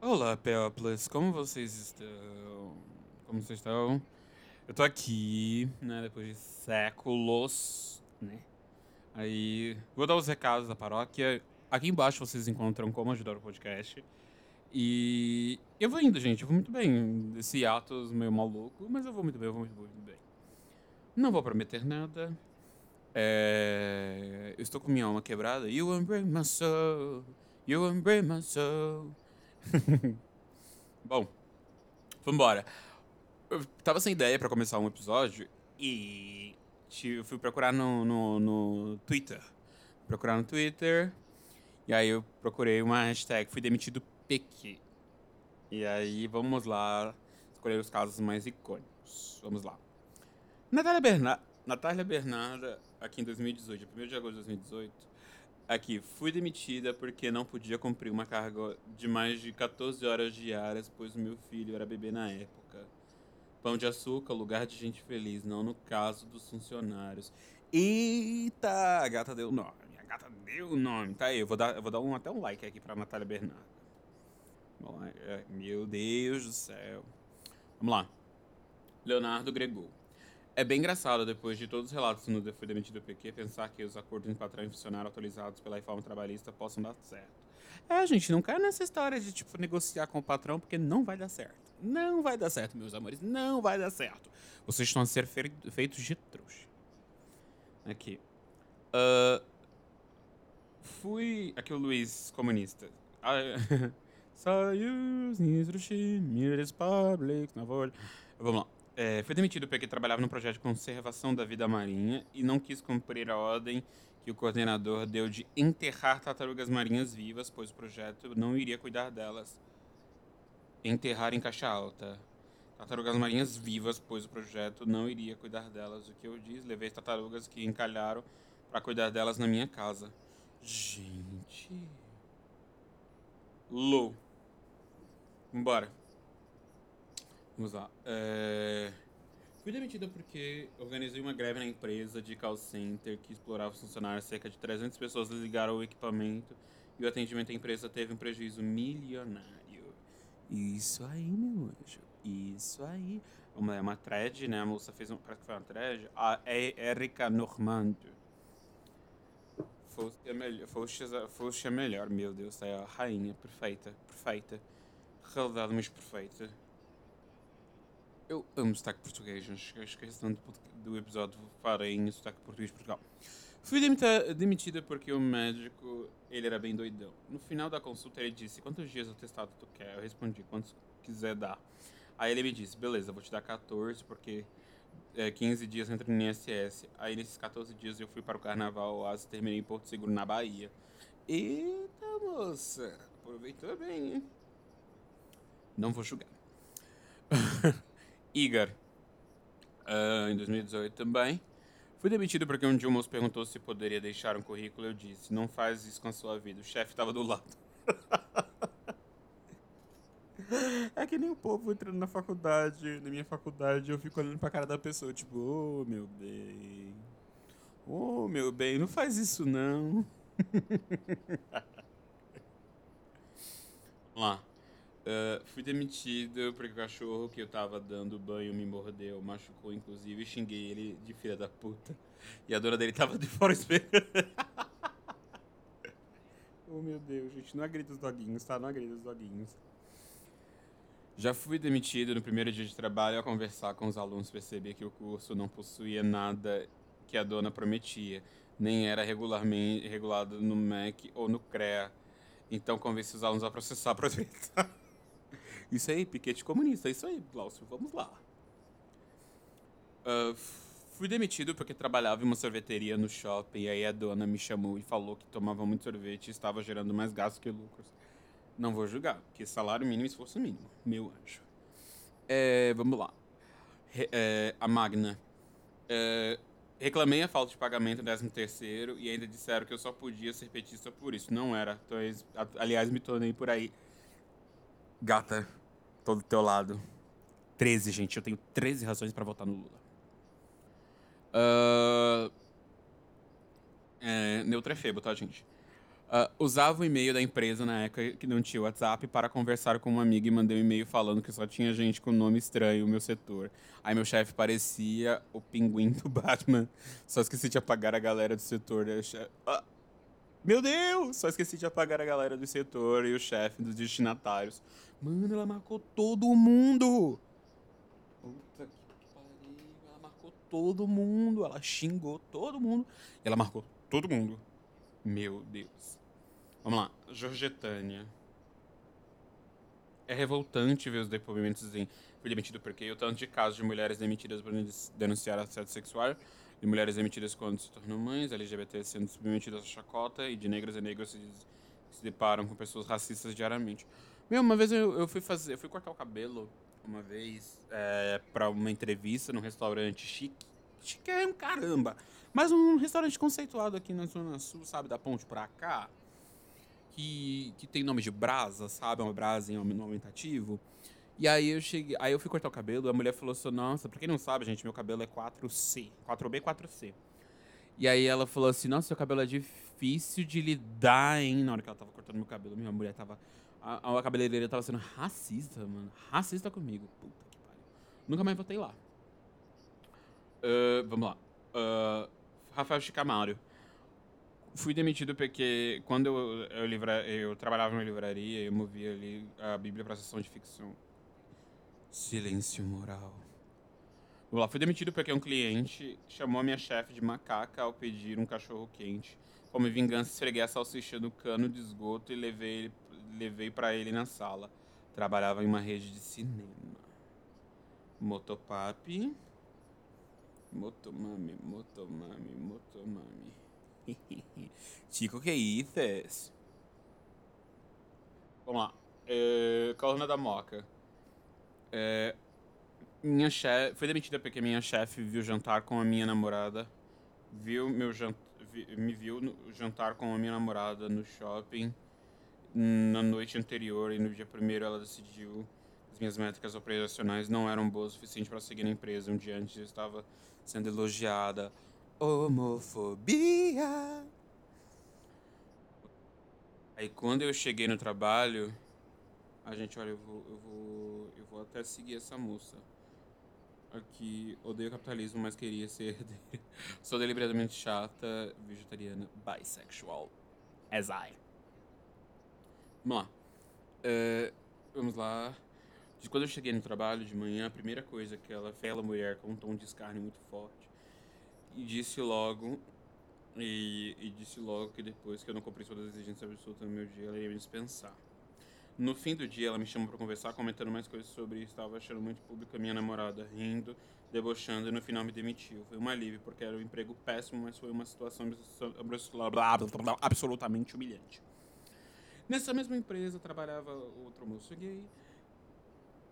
Olá, Peoples, como vocês estão? Como vocês estão? Eu tô aqui, né, depois de séculos, né? Aí, vou dar os recados da paróquia. Aqui embaixo vocês encontram como ajudar o podcast. E eu vou indo, gente, eu vou muito bem. Esse atos meio maluco, mas eu vou muito bem, eu vou muito, muito bem. Não vou prometer nada. É... Eu estou com minha alma quebrada. You embrace my soul. You embrace my soul. Bom, vambora. Eu tava sem ideia pra começar um episódio e eu fui procurar no, no, no Twitter. Procurar no Twitter. E aí eu procurei uma hashtag, fui demitido PQ. E aí vamos lá escolher os casos mais icônicos. Vamos lá. Natália, Berna Natália Bernarda, aqui em 2018, 1 de agosto de 2018, Aqui, fui demitida porque não podia cumprir uma carga de mais de 14 horas diárias, pois meu filho era bebê na época. Pão de açúcar, lugar de gente feliz, não no caso dos funcionários. Eita, a gata deu nome. A gata deu nome. Tá aí, eu vou dar, eu vou dar um, até um like aqui pra Natália Bernardo. Bom, é, meu Deus do céu. Vamos lá. Leonardo Gregou. É bem engraçado, depois de todos os relatos no Demitido do PQ, pensar que os acordos entre patrão e funcionário atualizados pela reforma trabalhista possam dar certo. É, gente, não quero nessa história de, tipo, negociar com o patrão, porque não vai dar certo. Não vai dar certo, meus amores. Não vai dar certo. Vocês estão a ser feitos de trouxa. Aqui. Uh, fui... Aqui o Luiz, comunista. Saiu, public, na Vamos lá. É, foi demitido porque trabalhava no projeto de conservação da vida marinha e não quis cumprir a ordem que o coordenador deu de enterrar tartarugas marinhas vivas, pois o projeto não iria cuidar delas. Enterrar em caixa alta. Tartarugas marinhas vivas, pois o projeto não iria cuidar delas. O que eu disse? Levei tartarugas que encalharam para cuidar delas na minha casa. Gente. Lou. Vambora. Vamos lá. É... Fui demitida porque organizei uma greve na empresa de call center que explorava os funcionários. Cerca de 300 pessoas ligaram o equipamento e o atendimento da empresa teve um prejuízo milionário. Isso aí, meu anjo. Isso aí. Uma, é uma thread, né? A moça fez um. Parece que foi uma thread. A Erika Normando. Fosse a melhor. Fosse a melhor, meu Deus. É a rainha. Perfeita. Perfeita. Realidade mais perfeita. Eu amo sotaque português, mas esqueci tanto do episódio farei em sotaque português Portugal. Fui demitida, porque o médico, ele era bem doidão. No final da consulta ele disse, quantos dias o testado tu quer? Eu respondi, quantos quiser dar. Aí ele me disse, beleza, vou te dar 14 porque é, 15 dias entra no INSS. Aí nesses 14 dias eu fui para o Carnaval Oasis e terminei em Porto Seguro, na Bahia. Eita, moça, aproveitou bem, hein? Não vou julgar. Igor, uh, em 2018 também. Fui demitido porque um dia o moço perguntou se poderia deixar um currículo. Eu disse: Não faz isso com a sua vida. O chefe estava do lado. é que nem o povo entrando na faculdade, na minha faculdade, eu fico olhando pra cara da pessoa, tipo, ô oh, meu bem. Ô oh, meu bem, não faz isso não. Vamos lá. Uh, fui demitido porque o cachorro que eu tava dando banho me mordeu, machucou inclusive, xinguei ele de filha da puta. E a dona dele tava de fora esperando. oh meu Deus, gente, não agrida os doguinhos, tá? Não agrida os doguinhos. Já fui demitido no primeiro dia de trabalho ao conversar com os alunos perceber que o curso não possuía nada que a dona prometia, nem era regularmente regulado no MEC ou no CREA. Então convenci os alunos a processar para aproveitar. Isso aí, piquete comunista. Isso aí, Glaucio. Vamos lá. Uh, fui demitido porque trabalhava em uma sorveteria no shopping. E aí a dona me chamou e falou que tomava muito sorvete e estava gerando mais gastos que lucros. Não vou julgar, porque salário mínimo e esforço mínimo. Meu anjo. É, vamos lá. Re, é, a Magna. É, reclamei a falta de pagamento do 13 terceiro e ainda disseram que eu só podia ser petista por isso. Não era. Então, aliás, me tornei por aí Gata, tô do teu lado. 13, gente. Eu tenho 13 razões para votar no Lula. Uh... É, neutro é febo, tá, gente? Uh, usava o e-mail da empresa na época que não tinha WhatsApp para conversar com uma amiga e mandei um e-mail falando que só tinha gente com nome estranho no meu setor. Aí meu chefe parecia o pinguim do Batman. Só esqueci de apagar a galera do setor. Ah, meu Deus! Só esqueci de apagar a galera do setor e o chefe dos destinatários. Mano, ela marcou todo mundo! Puta que pariu. Ela marcou todo mundo. Ela xingou todo mundo. Ela marcou todo mundo. Meu Deus. Vamos lá. Jorgetânia. É revoltante ver os depoimentos em fui demitido porque o tanto de casos de mulheres demitidas por denunciar assédio sexual, de mulheres demitidas quando se tornam mães, LGBT sendo submetidas a chacota e de negras e negros se, se deparam com pessoas racistas diariamente. Meu, uma vez eu, eu fui fazer, eu fui cortar o cabelo uma vez é, para uma entrevista num restaurante chique. Chique é um caramba. Mas um restaurante conceituado aqui na Zona Sul, sabe, da ponte pra cá que, que tem nome de brasa, sabe? Uma brasa em aumentativo. E aí eu cheguei, aí eu fui cortar o cabelo, a mulher falou assim, nossa, pra quem não sabe, gente, meu cabelo é 4C, 4B, 4C. E aí ela falou assim, nossa, seu cabelo é difícil de lidar, hein? Na hora que ela tava cortando meu cabelo, minha mulher tava. A, a cabeleireira tava sendo racista, mano. Racista comigo. Puta que pariu. Nunca mais voltei lá. Uh, vamos lá. Uh, Rafael Chicamaro fui demitido porque quando eu, eu, livra, eu trabalhava numa livraria, eu movia ali a Bíblia para a sessão de ficção. Silêncio moral. Vou lá, fui demitido porque um cliente chamou a minha chefe de macaca ao pedir um cachorro quente. Como vingança, esfreguei a salsicha no cano de esgoto e levei, levei para ele na sala. Trabalhava em uma rede de cinema. Motopap. Motomami, motomami, motomami. Chico, que isso? Vamos lá. É, da Moca. É, minha chefe. Foi demitida porque minha chefe viu jantar com a minha namorada. Viu meu jant, vi, me viu no, jantar com a minha namorada no shopping na noite anterior e no dia primeiro ela decidiu as minhas métricas operacionais não eram boas o suficiente para seguir na empresa. Um dia antes eu estava sendo elogiada homofobia. Aí quando eu cheguei no trabalho, a gente, olha, eu vou, eu vou, eu vou até seguir essa moça. Aqui, odeio capitalismo, mas queria ser. Sou deliberadamente chata, vegetariana, bisexual. As I. Vamos lá. Uh, vamos lá. De quando eu cheguei no trabalho de manhã, a primeira coisa que ela, aquela mulher com um tom de escárnio muito forte, e disse logo e, e, disse logo que depois que eu não cumpri todas as exigências absolutas no meu dia, ela ia me dispensar. No fim do dia, ela me chamou para conversar, comentando mais coisas sobre isso. Estava achando muito público a minha namorada, rindo, debochando, e no final me demitiu. Foi um alívio, porque era um emprego péssimo, mas foi uma situação absolutamente humilhante. Nessa mesma empresa trabalhava outro moço gay,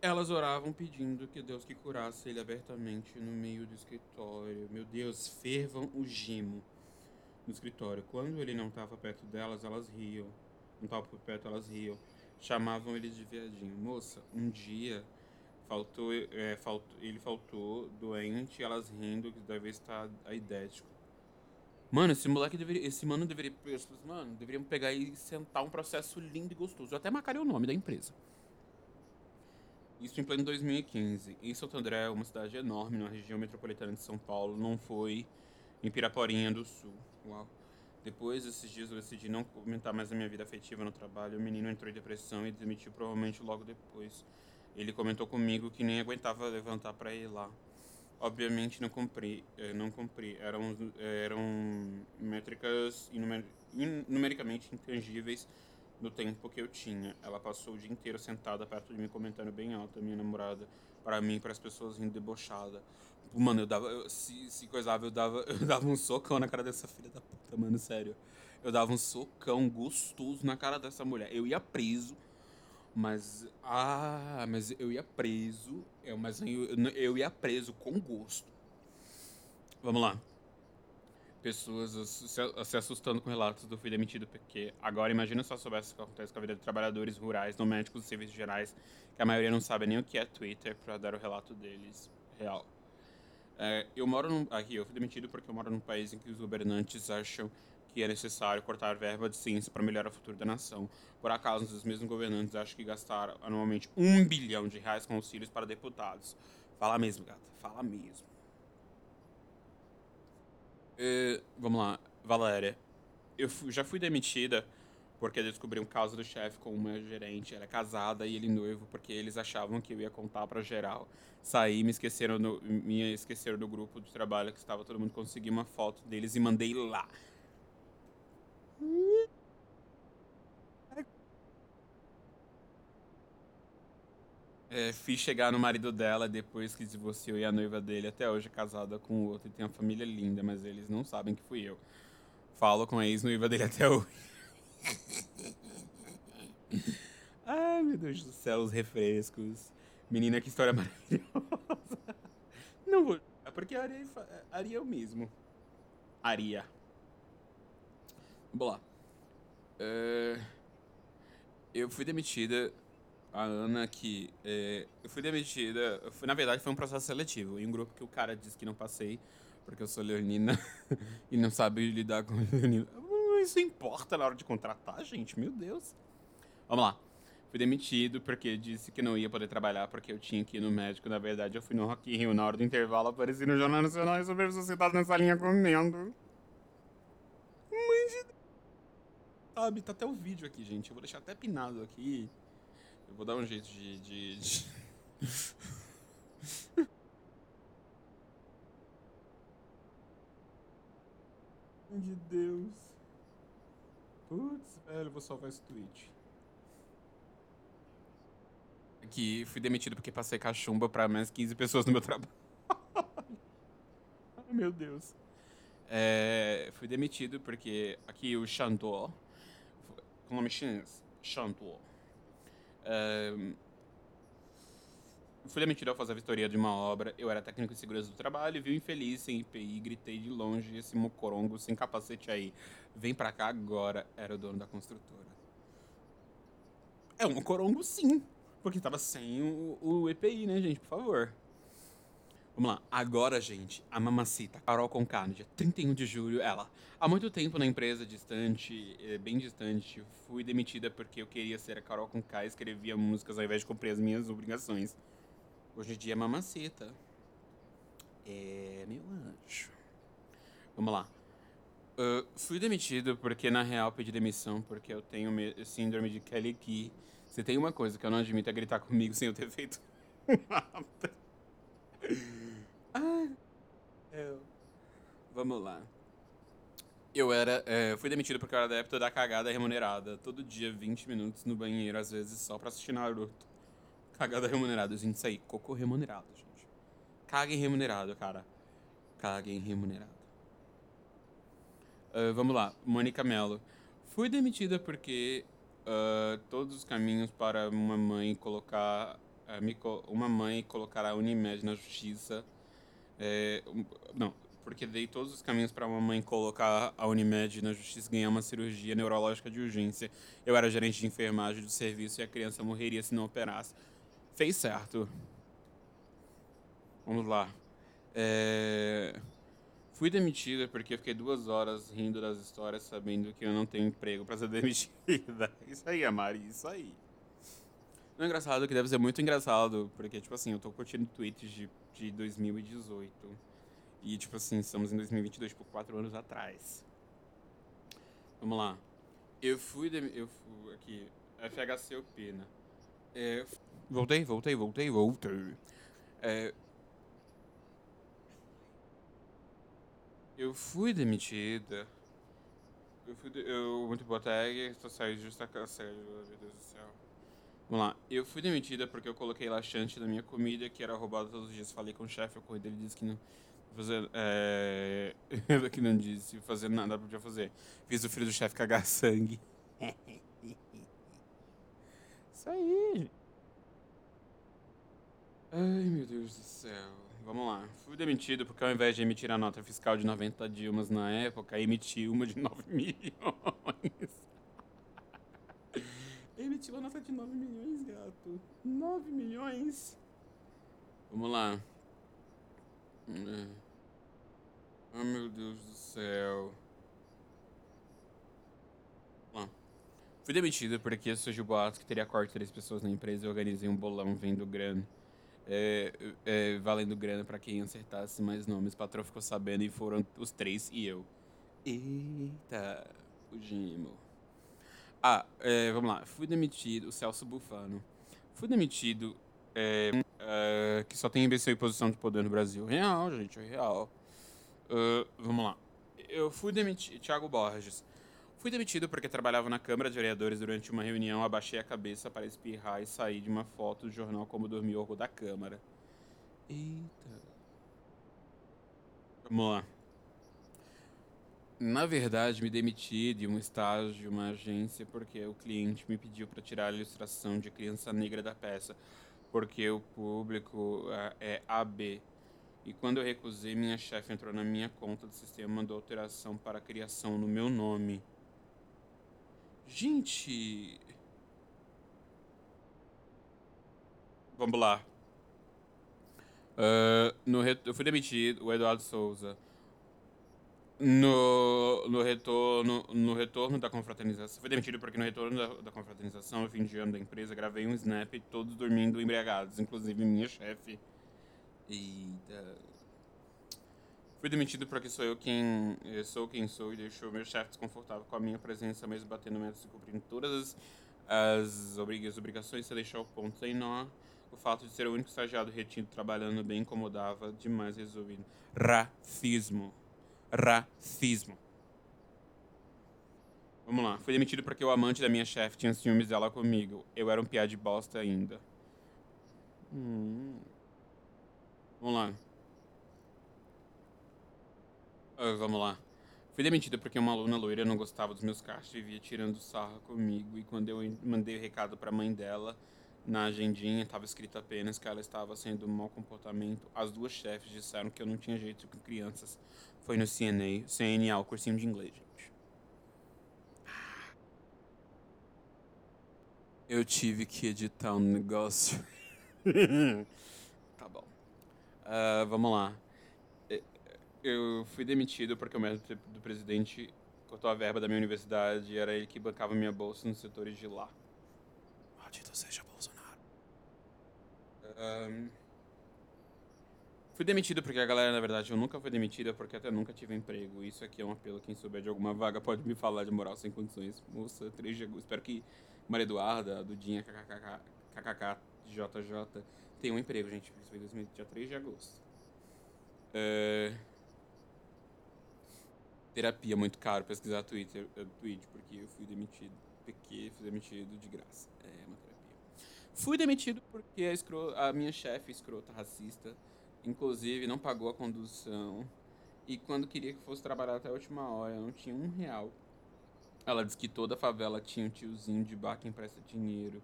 elas oravam pedindo que Deus que curasse ele abertamente no meio do escritório. Meu Deus, fervam o gimo no escritório. Quando ele não estava perto delas, elas riam. Não estava perto, elas riam. Chamavam ele de viadinho. Moça, um dia faltou, é, faltou, ele faltou doente, elas rindo, que deve estar aidético. Mano, esse moleque deveria. Esse mano deveria. Mano, deveriam pegar e sentar um processo lindo e gostoso. Eu até marcaria o nome da empresa. Isso em pleno 2015. Em Santo André, uma cidade enorme na região metropolitana de São Paulo, não foi em Piraporinha do Sul. Uau. Depois desses dias eu decidi não comentar mais a minha vida afetiva no trabalho. O menino entrou em depressão e demitiu provavelmente logo depois. Ele comentou comigo que nem aguentava levantar para ir lá. Obviamente não cumpri, eh, não cumpri. Eram, eram métricas numericamente intangíveis no tempo que eu tinha. Ela passou o dia inteiro sentada perto de mim, comentando bem alto, a minha namorada, para mim, para as pessoas rindo debochada. Mano, eu dava. Eu, se, se coisava, eu dava, eu dava um socão na cara dessa filha da puta, mano, sério. Eu dava um socão gostoso na cara dessa mulher. Eu ia preso, mas. Ah, mas eu ia preso. Eu, mas eu, eu ia preso com gosto. Vamos lá pessoas se assustando com relatos do filho demitido, porque agora imagina se eu soubesse o que acontece com a vida de trabalhadores rurais, domésticos e serviços gerais, que a maioria não sabe nem o que é Twitter para dar o relato deles real. É, eu moro num, aqui, eu fui demitido porque eu moro num país em que os governantes acham que é necessário cortar verba de ciência para melhorar o futuro da nação. Por acaso, os mesmos governantes acham que gastaram anualmente um bilhão de reais com auxílios para deputados. Fala mesmo, gata. Fala mesmo. Uh, vamos lá, Valéria. Eu já fui demitida porque descobri um caso do chefe com uma gerente. Ela é casada e ele noivo, porque eles achavam que eu ia contar para geral. Saí, me esqueceram, no, me esqueceram do grupo de trabalho que estava todo mundo. Consegui uma foto deles e mandei lá. É, fiz chegar no marido dela depois que divorciou e a noiva dele até hoje é casada com o outro e tem uma família linda, mas eles não sabem que fui eu. Falo com a ex-noiva dele até hoje. Ai, meu Deus do céu, os refrescos. Menina, que história maravilhosa. Não vou. É porque Aria, Aria é o mesmo. Aria. Vamos lá. É... Eu fui demitida. A Ana que. É... Eu fui demitida. Fui, na verdade, foi um processo seletivo. Em um grupo que o cara disse que não passei, porque eu sou leonina e não sabe lidar com leonina isso importa na hora de contratar, gente? Meu Deus. Vamos lá. Fui demitido porque disse que não ia poder trabalhar porque eu tinha que ir no médico. Na verdade, eu fui no Rock in Rio na hora do intervalo, apareci no Jornal Nacional e super sentado nessa linha comendo. Mãe de... Sabe, tá até o vídeo aqui, gente. Eu vou deixar até pinado aqui. Eu vou dar um jeito de... de, de... de Deus. Putz, velho, vou salvar esse tweet. Que fui demitido porque passei cachumba pra mais 15 pessoas no meu trabalho. Ai, meu Deus. É, fui demitido porque aqui o Chantor, com nome chinês, Chantor. É, fui demitido ao fazer a vistoria de uma obra. Eu era técnico de segurança do trabalho, vi o infeliz sem IPI, gritei de longe, esse mocorongo sem capacete aí. Vem pra cá agora, era o dono da construtora. É um mocorongo sim, porque tava sem o, o EPI, né, gente? Por favor. Vamos lá. Agora, gente, a mamacita, Carol Conká, no dia 31 de julho, ela. Há muito tempo na empresa distante, eh, bem distante, fui demitida porque eu queria ser a Carol Conká e escrevia músicas ao invés de cumprir as minhas obrigações. Hoje em dia é mamacita. É, meu anjo. Vamos lá. Uh, fui demitido porque, na real, pedi demissão porque eu tenho síndrome de Kelly Key. Se tem uma coisa que eu não admito é gritar comigo sem eu ter feito nada. ah, eu... Vamos lá. Eu era. É, fui demitido porque eu era adepto da cagada remunerada. Todo dia, 20 minutos no banheiro, às vezes só pra assistir Naruto. Cagada remunerada, gente. Isso aí, cocô remunerado, gente. Caguem remunerado, cara. Caguem remunerado. Uh, vamos lá, Mônica Mello. Fui demitida porque uh, todos os caminhos para uma mãe colocar. Uh, uma mãe colocar a Unimed na justiça. É, um, não, porque dei todos os caminhos para uma mãe colocar a Unimed na justiça ganhar uma cirurgia neurológica de urgência. Eu era gerente de enfermagem do serviço e a criança morreria se não operasse fez certo. Vamos lá. É... Fui demitida porque fiquei duas horas rindo das histórias sabendo que eu não tenho emprego para ser demitida. Isso aí, Amari, isso aí. Não é engraçado que deve ser muito engraçado, porque, tipo assim, eu tô curtindo tweets de, de 2018. E, tipo assim, estamos em 2022, tipo, quatro anos atrás. Vamos lá. Eu fui. De... Eu fui. Aqui. FHCOP, né? É, voltei, voltei, voltei, voltei. É, eu fui demitida. Eu fui. De, eu, muito boa tag, estou saindo justa sério, meu Deus do céu. Vamos lá. Eu fui demitida porque eu coloquei laxante na minha comida, que era roubada todos os dias. Falei com o chefe, o correio ele disse que não. Fazer, é, que não disse fazer nada, podia fazer. Fiz o filho do chefe cagar sangue. Isso aí. Ai, meu Deus do céu. Vamos lá. Fui demitido porque ao invés de emitir a nota fiscal de 90 Dilmas na época, emiti uma de 9 milhões. Emitiu a nota de 9 milhões, gato. 9 milhões? Vamos lá. Oh, meu Deus do céu. Fui demitido porque surgiu boatos que teria corte três pessoas na empresa e organizei um bolão vendo grana. É, é, valendo grana pra quem acertasse mais nomes. O patrão ficou sabendo e foram os três e eu. Eita, fugimos. Ah, é, vamos lá. Fui demitido. O Celso Bufano. Fui demitido. É, é, que só tem imbecil em posição de poder no Brasil. Real, gente, real. Uh, vamos lá. Eu fui demitido. Thiago Borges. Fui demitido porque trabalhava na Câmara de Vereadores durante uma reunião, abaixei a cabeça para espirrar e sair de uma foto do jornal como dormiu da Câmara. Eita. Vamos lá. Na verdade, me demiti de um estágio de uma agência porque o cliente me pediu para tirar a ilustração de criança negra da peça, porque o público é AB. E quando eu recusei, minha chefe entrou na minha conta do sistema e mandou alteração para a criação no meu nome. Gente. Vamos lá. Uh, no ret... Eu fui demitido, o Eduardo Souza. No, no, retorno, no retorno da confraternização. Fui demitido porque no retorno da, da confraternização, no fim de ano da empresa, gravei um snap todos dormindo embriagados, inclusive minha chefe. Eita. Fui demitido porque sou eu quem eu sou quem sou e deixou meu chefe desconfortável com a minha presença, mesmo batendo metas e cumprindo todas as, as obrigações, você deixou o ponto sem nó. O fato de ser o único estagiário retido trabalhando bem incomodava demais resolvido. Racismo. Racismo. Vamos lá. Fui demitido porque o amante da minha chefe tinha ciúmes dela comigo. Eu era um piá de bosta ainda. Hum. Vamos lá. Uh, vamos lá. Fui demitida porque uma aluna loira não gostava dos meus cachos e vivia tirando sarro comigo. E quando eu mandei o recado para a mãe dela, na agendinha estava escrito apenas que ela estava sendo um mau comportamento. As duas chefes disseram que eu não tinha jeito com crianças. Foi no CNA, CNA, o cursinho de inglês, gente. Eu tive que editar um negócio. tá bom. Uh, vamos lá eu fui demitido porque o médico do presidente cortou a verba da minha universidade e era ele que bancava minha bolsa nos setores de lá. Maldito seja Bolsonaro. Um, fui demitido porque a galera, na verdade, eu nunca fui demitida porque até nunca tive emprego. Isso aqui é um apelo. Quem souber de alguma vaga pode me falar de moral sem condições. Moça, 3 de agosto. Espero que Maria Eduarda, Dudinha, KKK, KKK, JJ tenham um emprego, gente. Isso foi dia 3 de agosto. Uh, terapia muito caro pesquisar Twitter, uh, tweet, porque eu fui demitido. Porque fui demitido de graça. É uma terapia. Fui demitido porque a, escro a minha chefe escrota racista, inclusive, não pagou a condução. E quando queria que fosse trabalhar até a última hora, não tinha um real. Ela disse que toda favela tinha um tiozinho de bar que empresta dinheiro.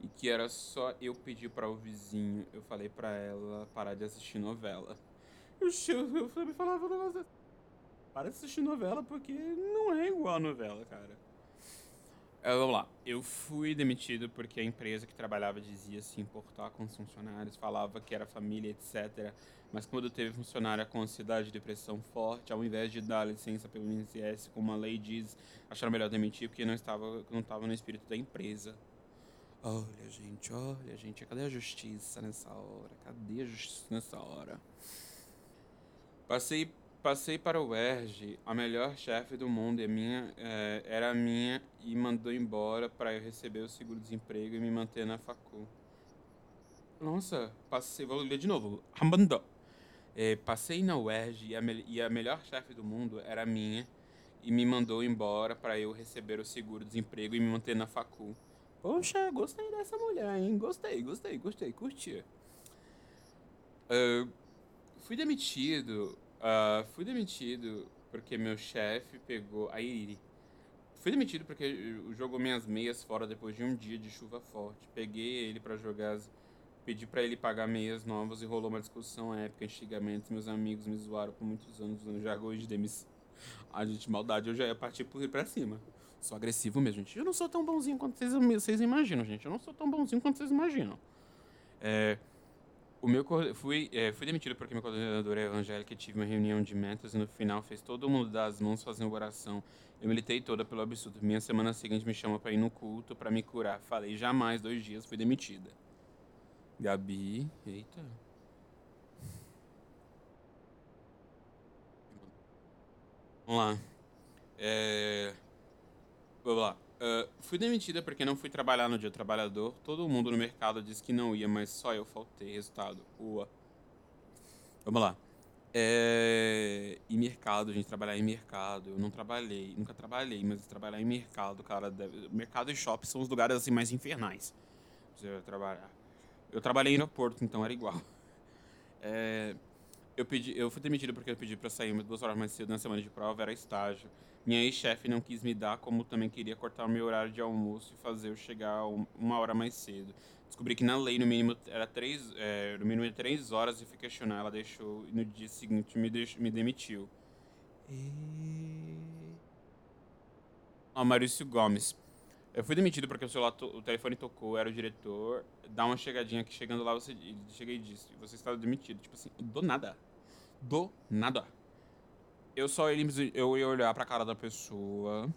E que era só eu pedir para o vizinho. Eu falei para ela parar de assistir novela. Eu, eu me falava um negócio para de assistir novela porque não é igual a novela, cara. É, vamos lá. Eu fui demitido porque a empresa que trabalhava dizia se importar com os funcionários, falava que era família, etc. Mas quando teve funcionária com ansiedade e depressão forte, ao invés de dar licença pelo INSS, como a lei diz, acharam melhor demitir porque não estava, não estava no espírito da empresa. Olha, gente, olha, gente, cadê a justiça nessa hora? Cadê a justiça nessa hora? Passei Passei para o UERJ, a melhor chefe do mundo é minha, é, era minha e mandou embora para eu receber o seguro-desemprego e me manter na facu. Nossa, passei, vou ler de novo. É, passei na UERJ e a, e a melhor chefe do mundo era minha e me mandou embora para eu receber o seguro-desemprego e me manter na facu. Poxa, gostei dessa mulher, hein? Gostei, gostei, gostei, curti. Uh, fui demitido Uh, fui demitido porque meu chefe pegou. Aí. Fui demitido porque jogou minhas meias fora depois de um dia de chuva forte. Peguei ele para jogar. As... Pedi para ele pagar meias novas e rolou uma discussão épica. Antigamente, meus amigos me zoaram por muitos anos usando jargões de demissão. A gente, maldade, eu já ia partir por ir pra cima. Sou agressivo mesmo, gente. Eu não sou tão bonzinho quanto vocês, vocês imaginam, gente. Eu não sou tão bonzinho quanto vocês imaginam. É, o meu fui, é, fui demitido porque minha coordenadora é evangélica e tive uma reunião de metas e no final fez todo mundo dar as mãos fazendo oração. Eu militei toda pelo absurdo. Minha semana seguinte me chama para ir no culto para me curar. Falei, jamais, dois dias, fui demitida. Gabi, eita. Vamos lá. É... Vamos lá. Uh, fui demitida porque não fui trabalhar no dia do trabalhador. Todo mundo no mercado disse que não ia, mas só eu faltei. Resultado. Ua. Vamos lá. É... E mercado, gente, trabalhar em mercado. Eu não trabalhei, nunca trabalhei, mas trabalhar em mercado, cara. Deve... Mercado e shopping são os lugares assim mais infernais. Você trabalhar. Eu trabalhei em aeroporto, então era igual. É... Eu, pedi, eu fui demitido porque eu pedi para sair umas duas horas mais cedo na semana de prova, era estágio. Minha ex-chefe não quis me dar, como também queria cortar o meu horário de almoço e fazer eu chegar uma hora mais cedo. Descobri que na lei, no mínimo, era três, é, no mínimo três horas e fui questionar. Ela deixou e no dia seguinte me, deixou, me demitiu. E... Ó, Maurício Gomes. Eu fui demitido porque o celular, o telefone tocou, era o diretor. Dá uma chegadinha aqui, chegando lá, você cheguei e disse: Você está demitido. Tipo assim, do nada. Do nada. Eu só eu ia olhar pra cara da pessoa.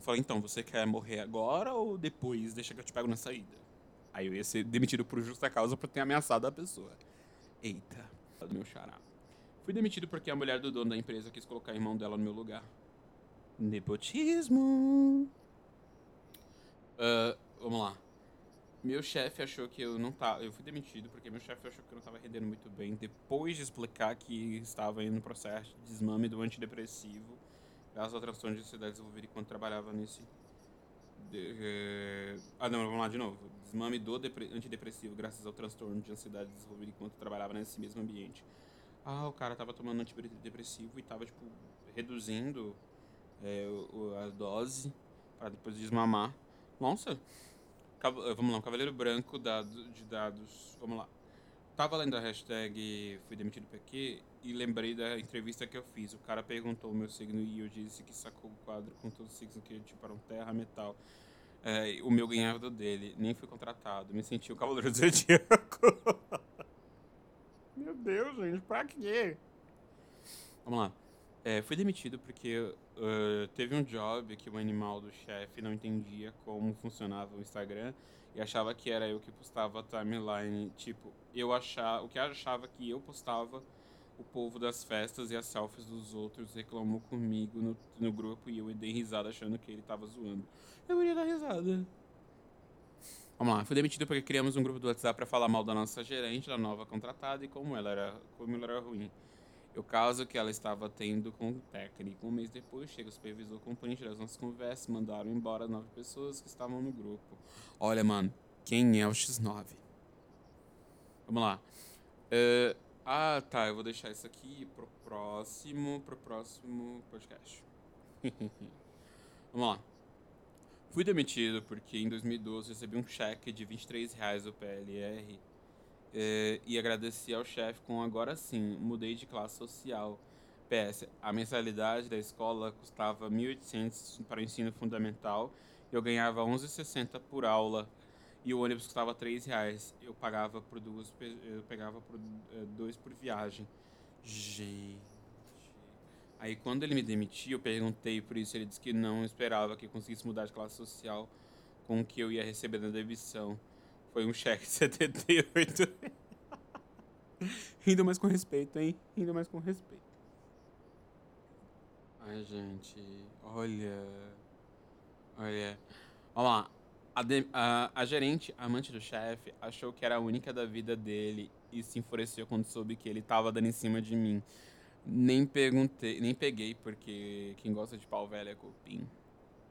Falei, então, você quer morrer agora ou depois? Deixa que eu te pego na saída. Aí eu ia ser demitido por justa causa por ter ameaçado a pessoa. Eita, meu xará. Fui demitido porque a mulher do dono da empresa quis colocar a irmão dela no meu lugar. Nepotismo. Uh, vamos lá. Meu chefe achou que eu não tava. Eu fui demitido porque meu chefe achou que eu não estava rendendo muito bem. Depois de explicar que estava indo no processo de desmame do antidepressivo, ao transtorno de ansiedade desenvolvido enquanto trabalhava nesse. De, eh, ah, não, vamos lá de novo. Desmame do antidepressivo, graças ao transtorno de ansiedade desenvolvido enquanto trabalhava nesse mesmo ambiente. Ah, o cara tava tomando antidepressivo e tava, tipo, reduzindo é, a dose para depois desmamar. Nossa. Eh, vamos lá, um cavaleiro branco dado, de dados. Vamos lá. Tava lendo a hashtag fui demitido PQ e lembrei da entrevista que eu fiz. O cara perguntou o meu signo e eu disse que sacou o quadro com todos os signos que eram terra, metal. É, o meu ganhava do dele. Nem fui contratado. Me senti o cavaleiro do zodíaco. meu Deus, gente, pra quê? Vamos lá. É, fui demitido porque uh, teve um job que o animal do chefe não entendia como funcionava o Instagram e achava que era eu que postava a timeline. Tipo, eu achava, o que achava que eu postava, o povo das festas e as selfies dos outros reclamou comigo no, no grupo e eu dei risada achando que ele tava zoando. Eu ia dar risada. Vamos lá, fui demitido porque criamos um grupo do WhatsApp para falar mal da nossa gerente, da nova contratada e como ela era, como ela era ruim. O caso que ela estava tendo com o técnico. Um mês depois, chega o supervisor com o print das nossas conversas, mandaram embora nove pessoas que estavam no grupo. Olha, mano, quem é o X9? Vamos lá. Uh, ah, tá, eu vou deixar isso aqui pro próximo, pro próximo podcast. Vamos lá. Fui demitido porque em 2012 recebi um cheque de 23 reais do PLR é, e agradeci ao chefe com agora sim, mudei de classe social. PS, a mensalidade da escola custava 1.800 para o ensino fundamental, eu ganhava 11,60 por aula e o ônibus custava 3 reais. Eu pagava por duas, eu pegava por é, dois por viagem. Gente. Aí quando ele me demitiu, eu perguntei por isso, ele disse que não esperava que conseguisse mudar de classe social com o que eu ia receber na demissão. Foi um cheque de 78. Rindo mais com respeito, hein? Rindo mais com respeito. Ai, gente. Olha. Olha. Vamos lá. A, de, a, a gerente, amante do chefe, achou que era a única da vida dele e se enfureceu quando soube que ele tava dando em cima de mim. Nem perguntei, nem peguei, porque quem gosta de pau velho é cupim.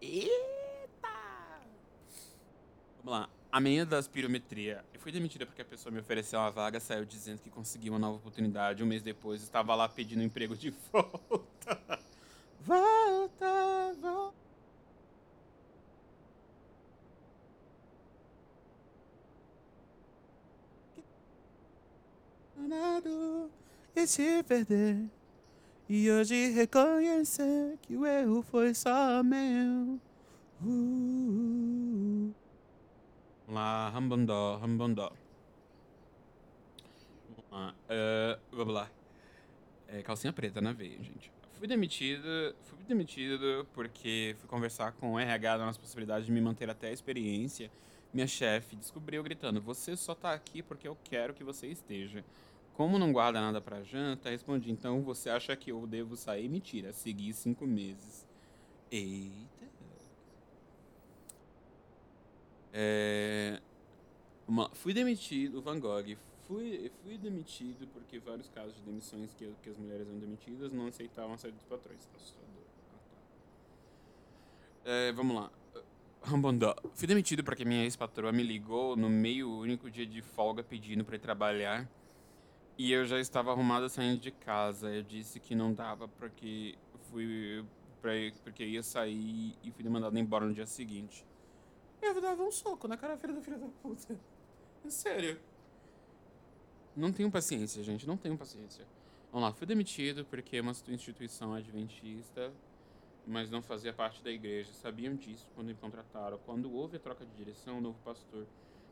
Eita! Vamos lá. A menina da aspirometria. Eu fui demitida porque a pessoa me ofereceu uma vaga, saiu dizendo que conseguiu uma nova oportunidade. Um mês depois, estava lá pedindo emprego de volta. volta, volta. E se perder E hoje reconhecer Que o erro foi só meu uh lá, 한 번 더, 한 번 더. Ah, uh, vamos lá. É, calcinha preta na veia, gente. Fui demitido, fui demitido porque fui conversar com o RH nas possibilidades de me manter até a experiência. Minha chefe descobriu gritando: Você só tá aqui porque eu quero que você esteja. Como não guarda nada pra janta, respondi: Então você acha que eu devo sair? Mentira, segui cinco meses. Eita. É... Uma... Fui demitido, Van Gogh. Fui, fui demitido porque vários casos de demissões que, que as mulheres eram demitidas não aceitavam a saída dos patrões. Assustador. Ah, tá. é, vamos lá. Rambondó. Fui demitido porque minha ex-patroa me ligou no meio único dia de folga pedindo para ir trabalhar. E eu já estava arrumada saindo de casa. Eu disse que não dava porque fui pra, porque ia sair e fui mandado embora no dia seguinte. Eu dava um soco na cara filha da puta. É sério. Não tenho paciência, gente. Não tenho paciência. Vamos lá. Fui demitido porque é uma instituição adventista mas não fazia parte da igreja. Sabiam disso quando me contrataram. Quando houve a troca de direção, o novo pastor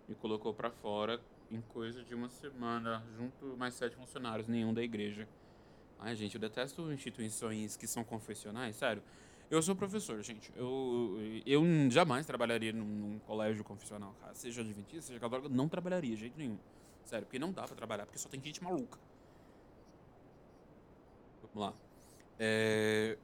me colocou para fora em coisa de uma semana, junto mais sete funcionários, nenhum da igreja. Ai, gente, eu detesto instituições que são confessionais, sério. Eu sou professor, gente. Eu, eu jamais trabalharia num, num colégio confessional, cara. Seja adventista, seja católico, não trabalharia de jeito nenhum. Sério, porque não dá pra trabalhar, porque só tem gente maluca. Vamos lá. É,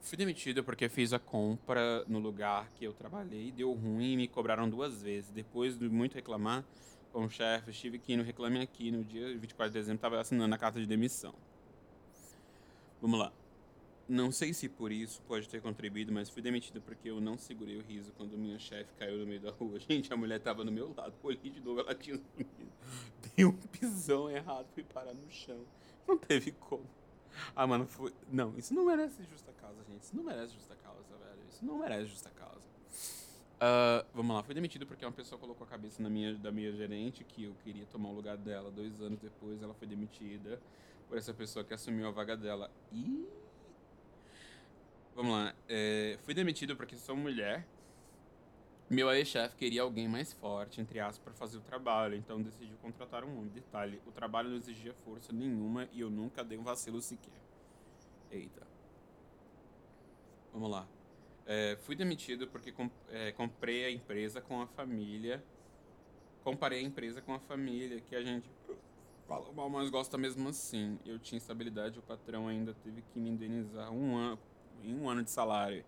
Fui demitido porque fiz a compra no lugar que eu trabalhei, deu ruim e me cobraram duas vezes. Depois de muito reclamar com o chefe, estive aqui no Reclame Aqui no dia 24 de dezembro, estava assinando a carta de demissão. Vamos lá. Não sei se por isso pode ter contribuído, mas fui demitido porque eu não segurei o riso quando minha chefe caiu no meio da rua. Gente, a mulher estava no meu lado, olhei de novo, ela tinha sumido. Dei um pisão errado, fui parar no chão. Não teve como. Ah, mano, foi. Não, isso não merece justa causa, gente. Isso não merece justa causa, velho. Isso não merece justa causa. Uh, vamos lá, fui demitido porque uma pessoa colocou a cabeça na minha, da minha gerente que eu queria tomar o lugar dela. Dois anos depois, ela foi demitida por essa pessoa que assumiu a vaga dela. E. Vamos lá, é, fui demitido porque sou mulher meu ex-chefe queria alguém mais forte, entre aspas, para fazer o trabalho, então decidiu contratar um homem. Detalhe, o trabalho não exigia força nenhuma e eu nunca dei um vacilo sequer. Eita. Vamos lá. É, fui demitido porque comp é, comprei a empresa com a família. Comparei a empresa com a família, que a gente fala mal, mas gosta mesmo assim. Eu tinha estabilidade, o patrão ainda teve que me indenizar um ano, em um ano de salário.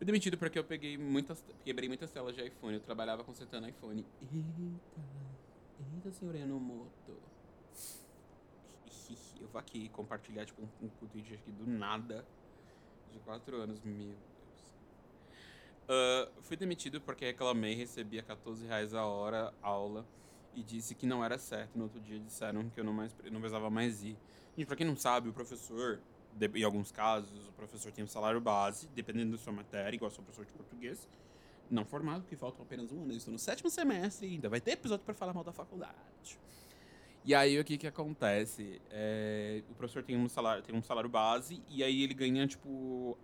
Fui demitido porque eu peguei muitas, quebrei muitas telas de iPhone. Eu trabalhava consertando iPhone. Eita, eita, senhor Enomoto. Eu vou aqui compartilhar, tipo, um, um tweet aqui do nada. De quatro anos, meu Deus. Uh, fui demitido porque reclamei, recebia 14 reais a hora, aula, e disse que não era certo. No outro dia disseram que eu não, mais, não precisava mais ir. Gente, pra quem não sabe, o professor em alguns casos, o professor tem um salário base, dependendo da sua matéria, igual sou professor de português, não formado, que faltam apenas um ano. Eu estou no sétimo semestre e ainda vai ter episódio para falar mal da faculdade. E aí o que que acontece? É, o professor tem um salário, tem um salário base e aí ele ganha tipo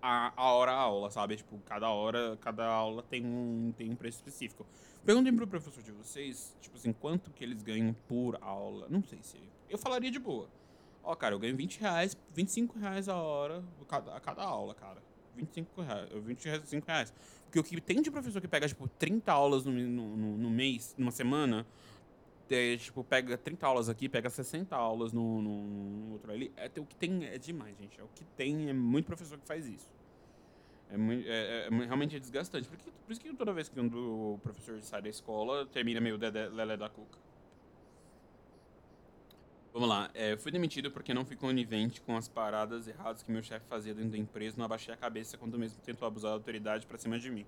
a, a hora a aula, sabe? Tipo, cada hora, cada aula tem um, tem um preço específico. Perguntem pro professor de vocês, tipo assim, quanto que eles ganham por aula. Não sei se. Eu falaria de boa. Ó, cara, eu ganho 20 reais, 25 reais a hora a cada aula, cara. 25 reais, 25 reais. Porque o que tem de professor que pega, tipo, 30 aulas no, no, no mês, numa semana, é, tipo, pega 30 aulas aqui, pega 60 aulas no, no, no outro ali. É, o que tem é demais, gente. É o que tem, é muito professor que faz isso. É, é, é, é realmente desgastante. Por, por isso que toda vez que o professor sai da escola, termina meio lelé da cuca. Vamos lá. É, fui demitido porque não fui conivente com as paradas erradas que meu chefe fazia dentro da empresa. Não abaixei a cabeça quando mesmo tentou abusar da autoridade pra cima de mim.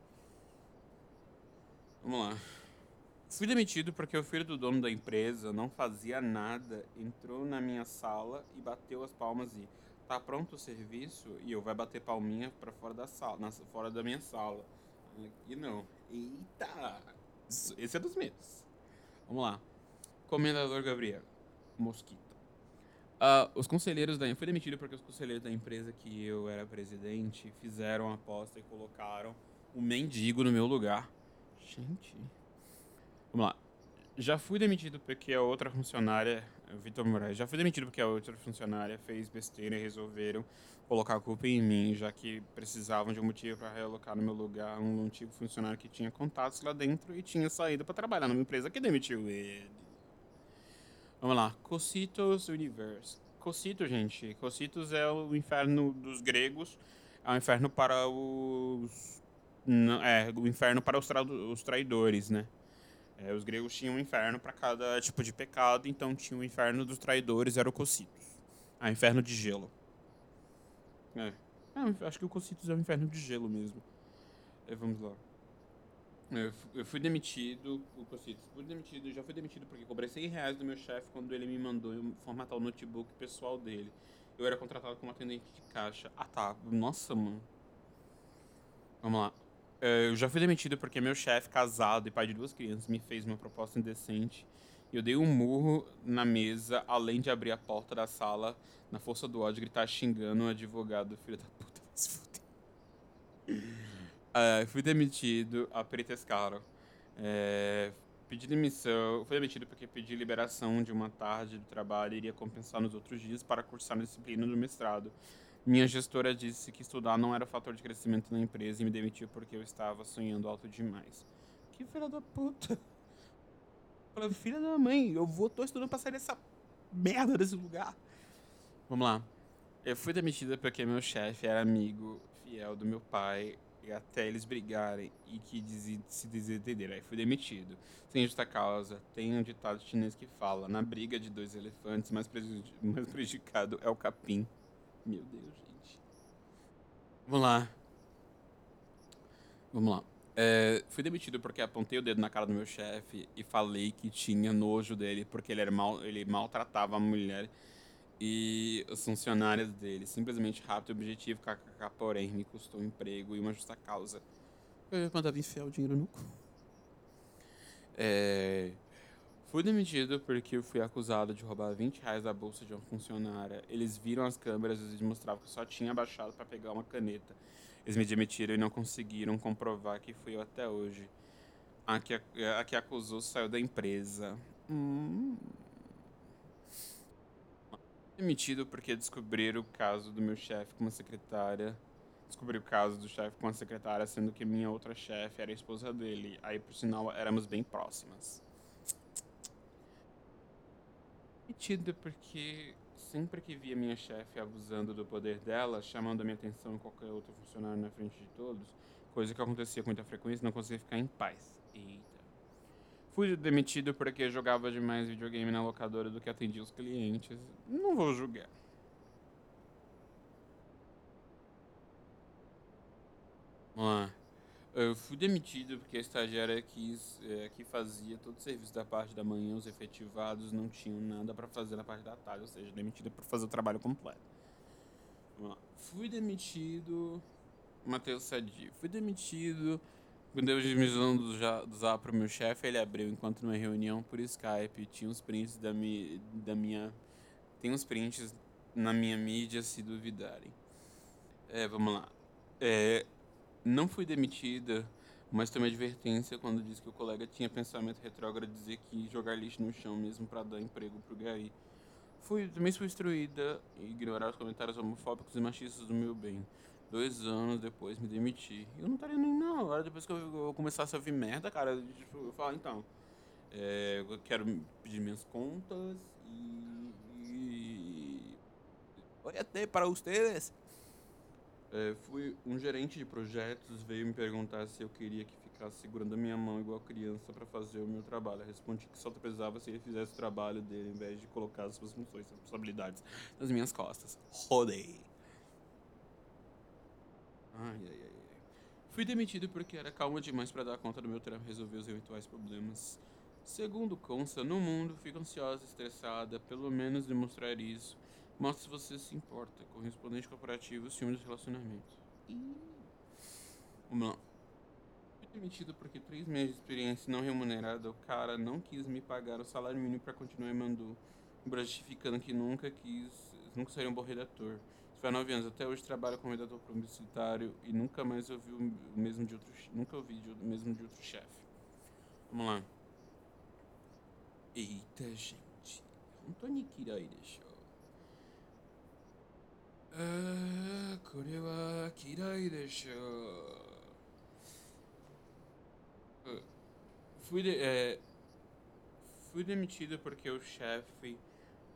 Vamos lá. Fui demitido porque o filho do dono da empresa não fazia nada, entrou na minha sala e bateu as palmas e tá pronto o serviço e eu vai bater palminha para fora da sala, na, fora da minha sala. Aqui não. Eita! Esse é dos meus. Vamos lá. Comendador Gabriel mosquito. Uh, os conselheiros da foi demitido porque os conselheiros da empresa que eu era presidente fizeram a aposta e colocaram o mendigo no meu lugar. Gente. Vamos lá. Já fui demitido porque a outra funcionária, Vitor Moraes, já fui demitido porque a outra funcionária fez besteira e resolveram colocar a culpa em mim, já que precisavam de um motivo para realocar no meu lugar um antigo funcionário que tinha contatos lá dentro e tinha saído para trabalhar numa empresa que demitiu ele. Vamos lá, Cocitos Universe. Cocito, gente, Cocitos é o inferno dos gregos, é o inferno para os... É, o inferno para os, tra... os traidores, né? É, os gregos tinham um inferno para cada tipo de pecado, então tinha o inferno dos traidores, era o Cocitos. Ah, inferno de gelo. É. é acho que o Cocitos é o inferno de gelo mesmo. É, vamos lá. Eu fui demitido, o Cocitos, fui demitido, já fui demitido porque cobrei 100 reais do meu chefe quando ele me mandou formatar o notebook pessoal dele. Eu era contratado como atendente de caixa. Ah tá, nossa, mano. Vamos lá. É, eu já fui demitido porque meu chefe, casado e pai de duas crianças, me fez uma proposta indecente. E eu dei um murro na mesa, além de abrir a porta da sala, na força do ódio, gritar xingando o advogado, filho da puta, vai se fuder. Uh, fui demitido a Peritescaro. É, pedi demissão, fui demitido porque pedi liberação de uma tarde do trabalho e iria compensar nos outros dias para cursar a disciplina do mestrado. Minha gestora disse que estudar não era fator de crescimento na empresa e me demitiu porque eu estava sonhando alto demais. Que filha da puta. Falei, filha da mãe, eu vou, tô estudando pra sair dessa merda desse lugar. Vamos lá. Eu fui demitida porque meu chefe era amigo fiel do meu pai e até eles brigarem e que se desentenderam. Aí fui demitido. Sem justa causa, tem um ditado chinês que fala: na briga de dois elefantes, mais, mais prejudicado é o capim. Meu Deus, gente. Vamos lá. Vamos lá. É, fui demitido porque apontei o dedo na cara do meu chefe e falei que tinha nojo dele porque ele, era mal, ele maltratava a mulher e os funcionários dele. Simplesmente rápido e objetivo, kkk, porém, me custou um emprego e uma justa causa. Eu mandava enfiar o dinheiro no cu. É, Fui demitido porque eu fui acusado de roubar 20 reais da bolsa de uma funcionária. Eles viram as câmeras e mostravam que eu só tinha baixado para pegar uma caneta. Eles me demitiram e não conseguiram comprovar que fui eu até hoje. A que, a que acusou saiu da empresa. Hum. Demitido porque descobriram o caso do meu chefe com uma secretária. Descobri o caso do chefe com a secretária, sendo que minha outra chefe era a esposa dele. Aí, por sinal, éramos bem próximas. Metida porque sempre que via minha chefe abusando do poder dela, chamando a minha atenção em qualquer outro funcionário na frente de todos, coisa que acontecia com muita frequência, não conseguia ficar em paz. Eita. Fui demitido porque jogava demais videogame na locadora do que atendia os clientes. Não vou julgar. Vamos lá. Eu fui demitido porque a estagiária quis, é, que fazia todo o serviço da parte da manhã, os efetivados não tinham nada para fazer na parte da tarde, ou seja, demitida para fazer o trabalho completo. Fui demitido. Matheus Sadi. Fui demitido. Quando eu dimissão do, do zap pro meu chefe, ele abriu enquanto numa reunião por Skype. Tinha uns prints da, mi, da minha. Tem uns prints na minha mídia se duvidarem. É, vamos lá. É, não fui demitida, mas tomei advertência quando disse que o colega tinha pensamento retrógrado de dizer que jogar lixo no chão mesmo para dar emprego pro gay. Fui, também fui instruída a ignorar os comentários homofóbicos e machistas do meu bem. Dois anos depois me demiti. Eu não estaria nem na hora, depois que eu, começasse a ouvir merda, cara, tipo, eu falo, então, é, eu quero pedir minhas contas e... e... Oi, até para vocês. É, fui um gerente de projetos, veio me perguntar se eu queria que ficasse segurando a minha mão igual criança para fazer o meu trabalho. Eu respondi que só precisava se ele fizesse o trabalho dele, em vez de colocar as suas funções e responsabilidades nas minhas costas. Rodei. Ai, ai, ai. Fui demitido porque era calma demais para dar conta do meu trampo e resolver os eventuais problemas. Segundo consta, no mundo fico ansiosa, estressada, pelo menos demonstrar isso Mostre se você se importa. Correspondente corporativo, ciúmes de relacionamento. Vamos lá. Fui demitido porque três meses de experiência não remunerada, o cara não quis me pagar o salário mínimo para continuar e mandou, justificando que nunca quis, nunca seria um bom redator. Isso foi há nove anos. Até hoje trabalho como redator publicitário e nunca mais ouvi o mesmo de outro, nunca ouvi de, o mesmo de outro chefe. Vamos lá. Eita, gente. 本当に嫌いでしょ。あー、これは嫌いでしょ。Uh, Fui, de- é, fui demitido porque o chefe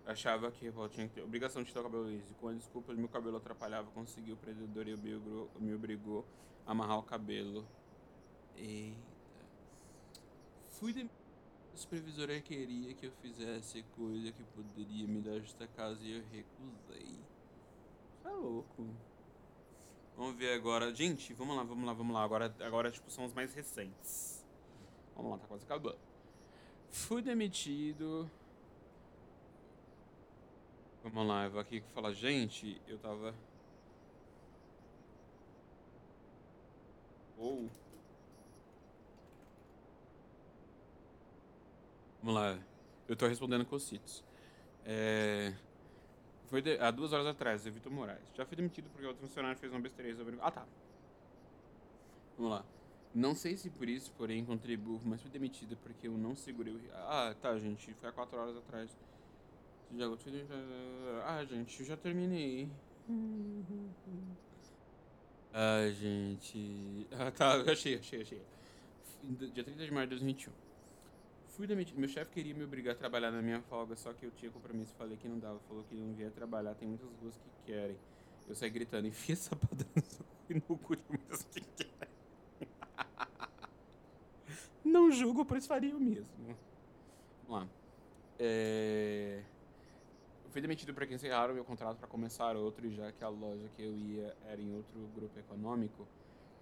achava que eu tinha obrigação de ter o cabelo liso. Com a desculpa de meu cabelo atrapalhava, conseguiu o prendedor e me obrigou, a amarrar o cabelo. Eita. Fui demitido. A supervisora queria que eu fizesse coisa que poderia me dar justa casa e eu recusei. Tá louco. Vamos ver agora. Gente, vamos lá, vamos lá, vamos lá. Agora, agora tipo, são os mais recentes. Vamos lá, tá quase acabando. Fui demitido. Vamos lá, eu vou aqui falar, gente, eu tava. Ou. Vamos lá, eu tô respondendo cocitos. É. Foi de- há duas horas atrás, Vitor Moraes. Já fui demitido porque outro funcionário fez uma besteira sobre. Ah, tá. Vamos lá. Não sei se por isso, porém, encontrei burro, mas fui demitido porque eu não segurei o. Ah, tá, gente. Foi há quatro horas atrás. Já... Ah, gente, já terminei. Ah, gente. Ah, tá, achei, achei, achei. Dia 30 de maio de 2021. Fui demitido. Meu chefe queria me obrigar a trabalhar na minha folga, só que eu tinha compromisso. Falei que não dava. Falou que não via trabalhar. Tem muitas ruas que querem. Eu saí gritando, enfia essa padrão no cu de muitas que querem. Não julgo, pois faria o mesmo. Vamos lá. É... Fui demitido porque encerraram meu contrato para começar outro, já que a loja que eu ia era em outro grupo econômico,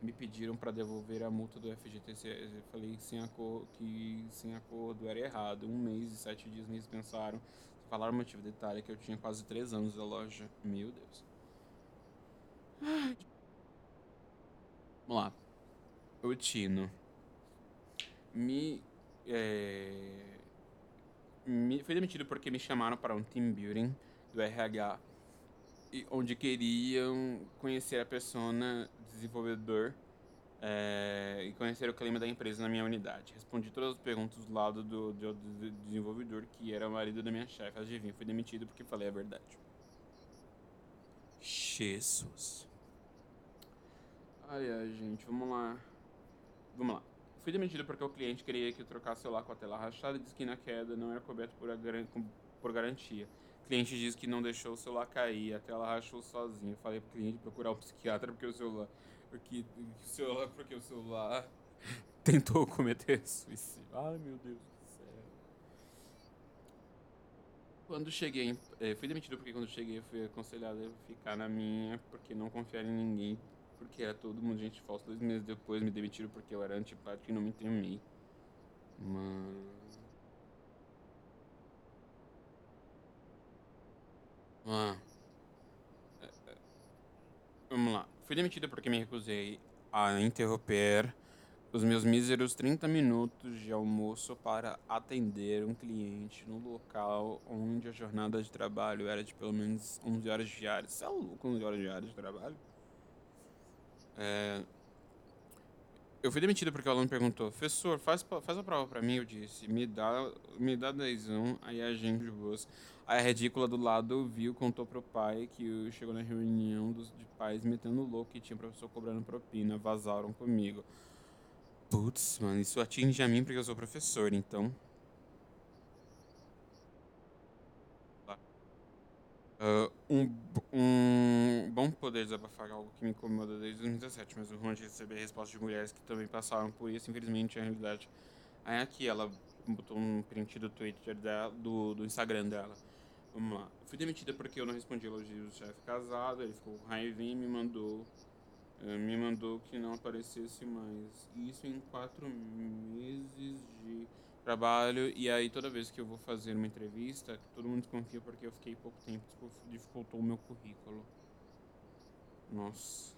me pediram para devolver a multa do FGTC. Eu falei sem acor que sem acordo era errado. Um mês e sete dias me dispensaram. Falaram o motivo. Detalhe que eu tinha quase três anos da loja. Meu Deus. Vamos lá. O Tino. Me, é, me. Fui demitido porque me chamaram para um team building do RH. Onde queriam conhecer a persona desenvolvedor é, e conhecer o clima da empresa na minha unidade. Respondi todas as perguntas do lado do, do, do desenvolvedor, que era o marido da minha chefe. Adivinha, fui demitido porque falei a verdade. Jesus. Ai, ai, gente, vamos lá. Vamos lá. Fui demitido porque o cliente queria que eu trocasse o celular com a tela rachada e disse que na queda não era coberto por, por garantia. O cliente disse que não deixou o celular cair, a tela rachou sozinha. Eu falei pro cliente procurar um psiquiatra porque o celular. Porque, o celular, porque o celular tentou cometer suicídio. Ai, meu Deus do céu. Quando cheguei, eh, fui demitido porque quando cheguei fui aconselhado a ficar na minha, porque não confiar em ninguém, porque era todo mundo gente falsa. Dois meses depois me demitiram porque eu era antipático e não me temei. Mano. Ah. Vamos lá. Fui demitido porque me recusei a interromper os meus míseros 30 minutos de almoço para atender um cliente no local onde a jornada de trabalho era de pelo menos 11 horas diárias. Você é louco, 11 horas diárias de trabalho? É, Eu fui demitido porque o aluno perguntou, professor, faz, faz a prova pra mim. Eu disse, me dá, me dá 10 Aí a gente de boas. Aí a ridícula do lado viu, contou pro pai que chegou na reunião dos, de pais metendo louco e tinha professor cobrando propina. Vazaram comigo. Putz, mano, isso atinge a mim porque eu sou professor, então. Ah, um, um bom poder desabafar algo que me incomoda desde 2017, mas o ruim de receber respostas de mulheres que também passaram por isso, infelizmente, é a realidade. Aí aqui ela botou um print do Twitter dela, do, do Instagram dela. Vamos lá. Fui demitida porque eu não respondi elogios do chefe casado, ele ficou raiva e me mandou. eh, me mandou que não aparecesse mais. Isso em quatro meses de trabalho. E aí toda vez que eu vou fazer uma entrevista, todo mundo desconfia porque eu fiquei pouco tempo, dificultou o meu currículo. Nossa.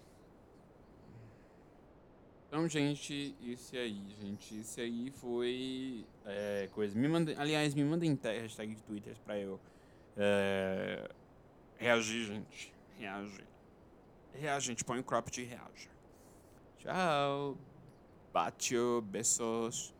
Então, gente, esse aí, gente, esse aí foi é, coisa. Me mandem, aliás, me mandem hashtag de Twitter pra eu é, reagir, gente. Reagir. Reage, gente, põe o cropped e reage. Tchau. Bateu, beijos.